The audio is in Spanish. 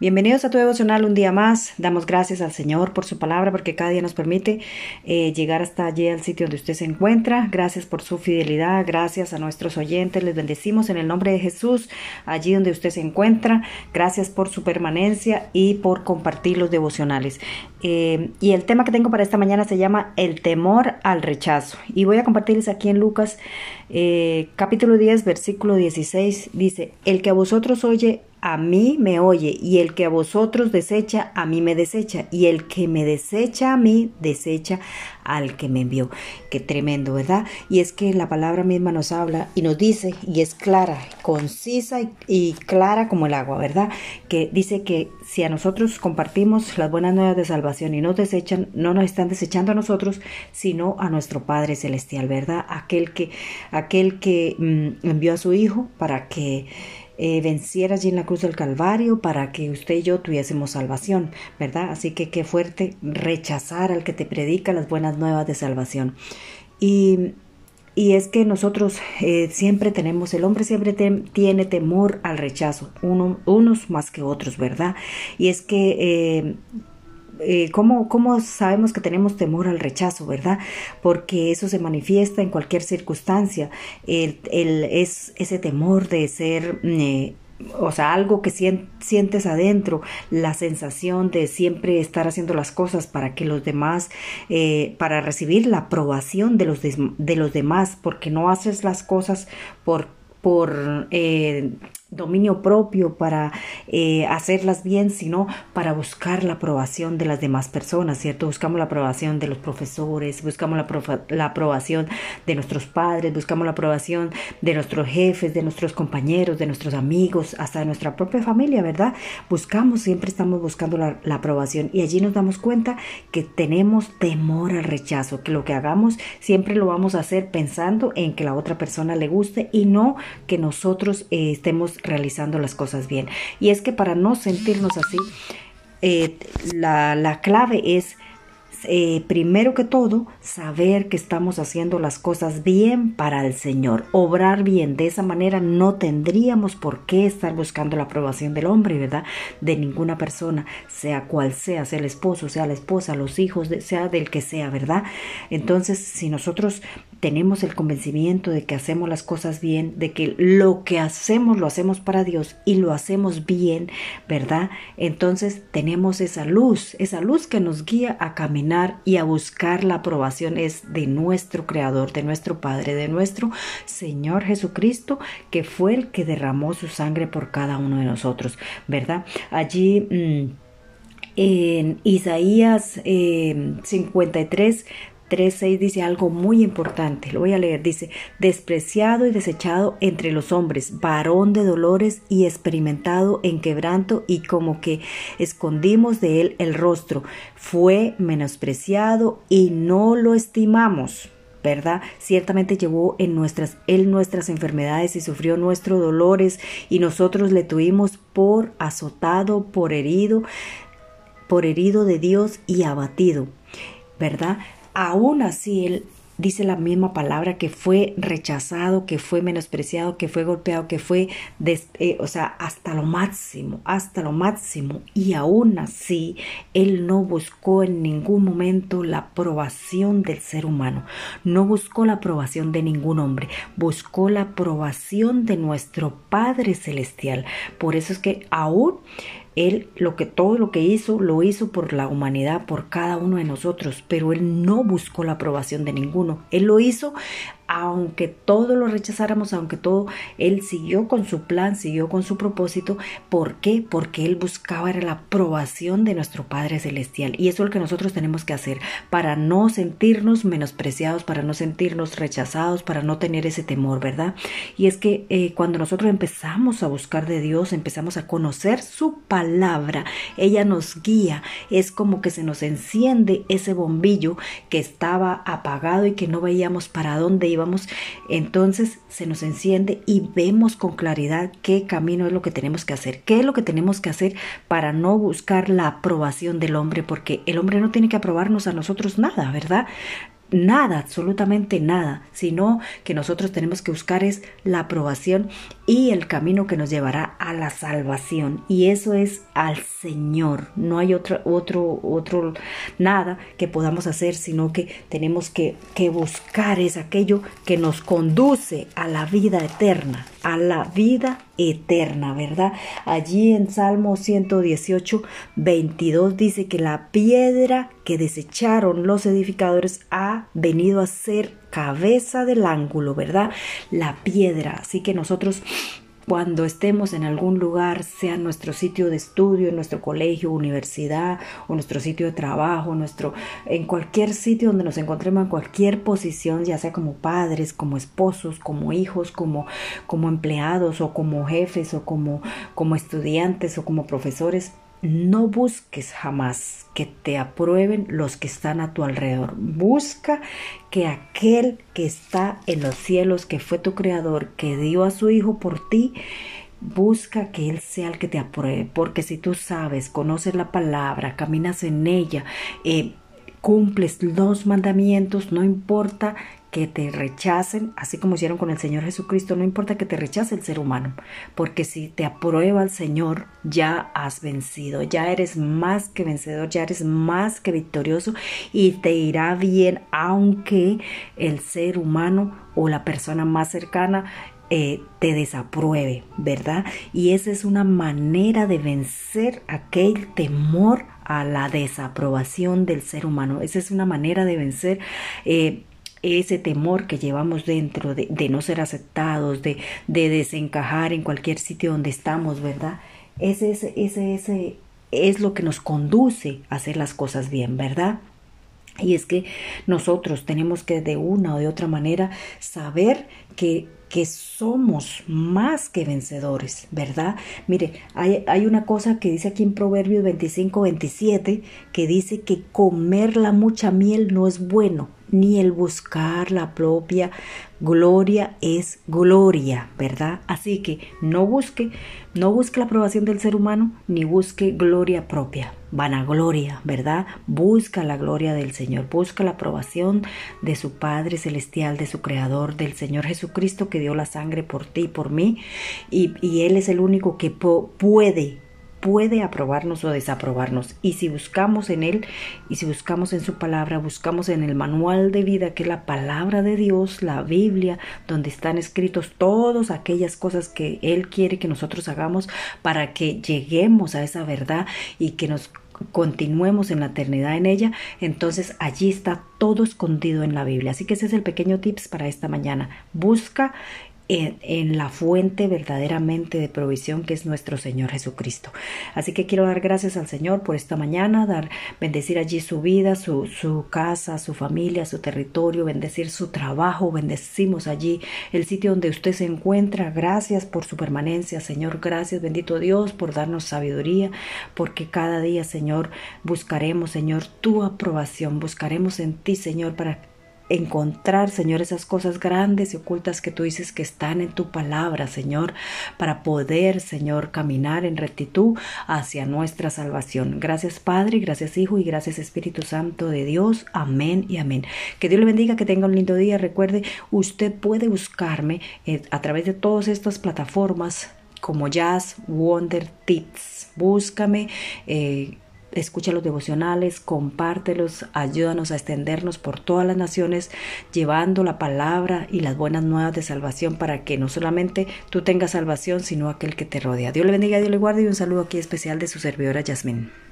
Bienvenidos a tu devocional un día más. Damos gracias al Señor por su palabra porque cada día nos permite eh, llegar hasta allí al sitio donde usted se encuentra. Gracias por su fidelidad. Gracias a nuestros oyentes. Les bendecimos en el nombre de Jesús allí donde usted se encuentra. Gracias por su permanencia y por compartir los devocionales. Eh, y el tema que tengo para esta mañana se llama el temor al rechazo. Y voy a compartirles aquí en Lucas eh, capítulo 10 versículo 16. Dice, el que a vosotros oye a mí me oye, y el que a vosotros desecha, a mí me desecha, y el que me desecha a mí, desecha al que me envió. Qué tremendo, ¿verdad? Y es que la palabra misma nos habla y nos dice, y es clara, concisa y, clara como el agua, ¿verdad? Que dice que si a nosotros compartimos las buenas nuevas de salvación y nos desechan, no nos están desechando a nosotros, sino a nuestro Padre Celestial, ¿verdad? Aquel que, aquel que mm, envió a su Hijo para que eh, venciera allí en la cruz del Calvario para que usted y yo tuviésemos salvación, ¿verdad? Así que qué fuerte rechazar al que te predica las buenas nuevas de salvación. Y, y es que nosotros eh, siempre tenemos, el hombre siempre tiene temor al rechazo, unos más que otros, ¿verdad? Y es que eh, eh, ¿cómo, sabemos que tenemos temor al rechazo, verdad? Porque eso se manifiesta en cualquier circunstancia. El, es ese temor de ser... Eh, o sea, algo que sientes adentro, la sensación de siempre estar haciendo las cosas para que los demás, eh, para recibir la aprobación de los, los demás, porque no haces las cosas por, por dominio propio para eh, hacerlas bien, sino para buscar la aprobación de las demás personas, ¿cierto? Buscamos la aprobación de los profesores, buscamos la, la aprobación de nuestros padres, buscamos la aprobación de nuestros jefes, de nuestros compañeros, de nuestros amigos, hasta de nuestra propia familia, ¿verdad? Buscamos, siempre estamos buscando la, la aprobación y allí nos damos cuenta que tenemos temor al rechazo, que lo que hagamos siempre lo vamos a hacer pensando en que la otra persona le guste y no que nosotros eh, estemos realizando las cosas bien. Y es que para no sentirnos así, eh, la, la clave es eh, primero que todo, saber que estamos haciendo las cosas bien para el Señor, obrar bien. De esa manera no tendríamos por qué estar buscando la aprobación del hombre, ¿verdad? De ninguna persona, sea cual sea, sea el esposo, sea la esposa, los hijos, sea del que sea, ¿verdad? Entonces, si nosotros tenemos el convencimiento de que hacemos las cosas bien, de que lo que hacemos lo hacemos para Dios y lo hacemos bien, ¿verdad? Entonces tenemos esa luz, esa luz que nos guía a caminar y a buscar la aprobación es de nuestro Creador, de nuestro Padre, de nuestro Señor Jesucristo, que fue el que derramó su sangre por cada uno de nosotros, ¿verdad? Allí... Mm, en Isaías 53 eh, 3.6 dice algo muy importante, lo voy a leer, dice, despreciado y desechado entre los hombres, varón de dolores y experimentado en quebranto y como que escondimos de él el rostro, fue menospreciado y no lo estimamos. ¿verdad? Ciertamente llevó en nuestras, él nuestras enfermedades y sufrió nuestros dolores y nosotros le tuvimos por azotado, por herido, por herido de Dios y abatido, ¿verdad? Aún así él dice la misma palabra que fue rechazado, que fue menospreciado, que fue golpeado, que fue, eh, o sea, hasta lo máximo, hasta lo máximo. Y aún así, él no buscó en ningún momento la aprobación del ser humano, no buscó la aprobación de ningún hombre, buscó la aprobación de nuestro Padre Celestial. Por eso es que aún él lo que todo lo que hizo lo hizo por la humanidad, por cada uno de nosotros, pero él no buscó la aprobación de ninguno. Él lo hizo aunque todo lo rechazáramos, aunque todo, él siguió con su plan, siguió con su propósito. ¿Por qué? Porque él buscaba la aprobación de nuestro Padre Celestial. Y eso es lo que nosotros tenemos que hacer para no sentirnos menospreciados, para no sentirnos rechazados, para no tener ese temor, ¿verdad? Y es que eh, cuando nosotros empezamos a buscar de Dios, empezamos a conocer su palabra, ella nos guía, es como que se nos enciende ese bombillo que estaba apagado y que no veíamos para dónde entonces se nos enciende y vemos con claridad qué camino es lo que tenemos que hacer, qué es lo que tenemos que hacer para no buscar la aprobación del hombre, porque el hombre no tiene que aprobarnos a nosotros nada, ¿verdad? Nada, absolutamente nada, sino que nosotros tenemos que buscar es la aprobación y el camino que nos llevará a la salvación y eso es al Señor. No hay otro otro otro nada que podamos hacer, sino que tenemos que, que buscar es aquello que nos conduce a la vida eterna, a la vida eterna, ¿verdad? Allí en Salmo 118, 22 dice que la piedra que desecharon los edificadores ha venido a ser cabeza del ángulo, ¿verdad? La piedra. Así que nosotros cuando estemos en algún lugar, sea nuestro sitio de estudio, en nuestro colegio, universidad o nuestro sitio de trabajo, nuestro en cualquier sitio donde nos encontremos en cualquier posición, ya sea como padres, como esposos, como hijos, como como empleados o como jefes o como como estudiantes o como profesores, no busques jamás que te aprueben los que están a tu alrededor. Busca que aquel que está en los cielos, que fue tu creador, que dio a su Hijo por ti, busca que Él sea el que te apruebe. Porque si tú sabes, conoces la palabra, caminas en ella, eh, cumples los mandamientos, no importa que te rechacen, así como hicieron con el Señor Jesucristo, no importa que te rechace el ser humano, porque si te aprueba el Señor, ya has vencido, ya eres más que vencedor, ya eres más que victorioso y te irá bien, aunque el ser humano o la persona más cercana eh, te desapruebe, ¿verdad? Y esa es una manera de vencer aquel temor a la desaprobación del ser humano. Esa es una manera de vencer eh, ese temor que llevamos dentro de, no ser aceptados, de, de, desencajar en cualquier sitio donde estamos, ¿verdad? Ese, ese, ese, ese es lo que nos conduce a hacer las cosas bien, ¿verdad? Y es que nosotros tenemos que de una o de otra manera saber que que somos más que vencedores, ¿verdad? Mire, hay, hay, una cosa que dice aquí en Proverbios 25, 27, que dice que comer la mucha miel no es bueno, ni el buscar la propia gloria es gloria, ¿verdad? Así que no busque, no busque la aprobación del ser humano, ni busque gloria propia, vanagloria, ¿verdad? Busca la gloria del Señor, busca la aprobación de su Padre Celestial, de su Creador, del Señor Jesucristo que dio la sangre por ti y por mí, y, y Él es el único que puede puede aprobarnos o desaprobarnos. Y si buscamos en Él, y si buscamos en su palabra, buscamos en el manual de vida, que es la palabra de Dios, la Biblia, donde están escritos todas aquellas cosas que Él quiere que nosotros hagamos para que lleguemos a esa verdad y que nos continuemos en la eternidad en ella, entonces allí está todo escondido en la Biblia. Así que ese es el pequeño tips para esta mañana. Busca en, la fuente verdaderamente de provisión que es nuestro Señor Jesucristo. Así que quiero dar gracias al Señor por esta mañana, dar, bendecir allí su vida, su, su casa, su familia, su territorio, bendecir su trabajo, bendecimos allí el sitio donde usted se encuentra. Gracias por su permanencia, Señor. Gracias, bendito Dios, por darnos sabiduría, porque cada día, Señor, buscaremos, Señor, tu aprobación, buscaremos en ti, Señor, para encontrar, Señor, esas cosas grandes y ocultas que tú dices que están en tu palabra, Señor, para poder, Señor, caminar en rectitud hacia nuestra salvación. Gracias, Padre, gracias, Hijo, y gracias, Espíritu Santo de Dios. Amén y amén. Que Dios le bendiga, que tenga un lindo día. Recuerde, usted puede buscarme eh, a través de todas estas plataformas como Jazz Wonder Tips. Búscame. Eh, escucha los devocionales, compártelos, ayúdanos a extendernos por todas las naciones, llevando la palabra y las buenas nuevas de salvación para que no solamente tú tengas salvación, sino aquel que te rodea. Dios le bendiga, Dios le guarde y un saludo aquí especial de su servidora Yasmín.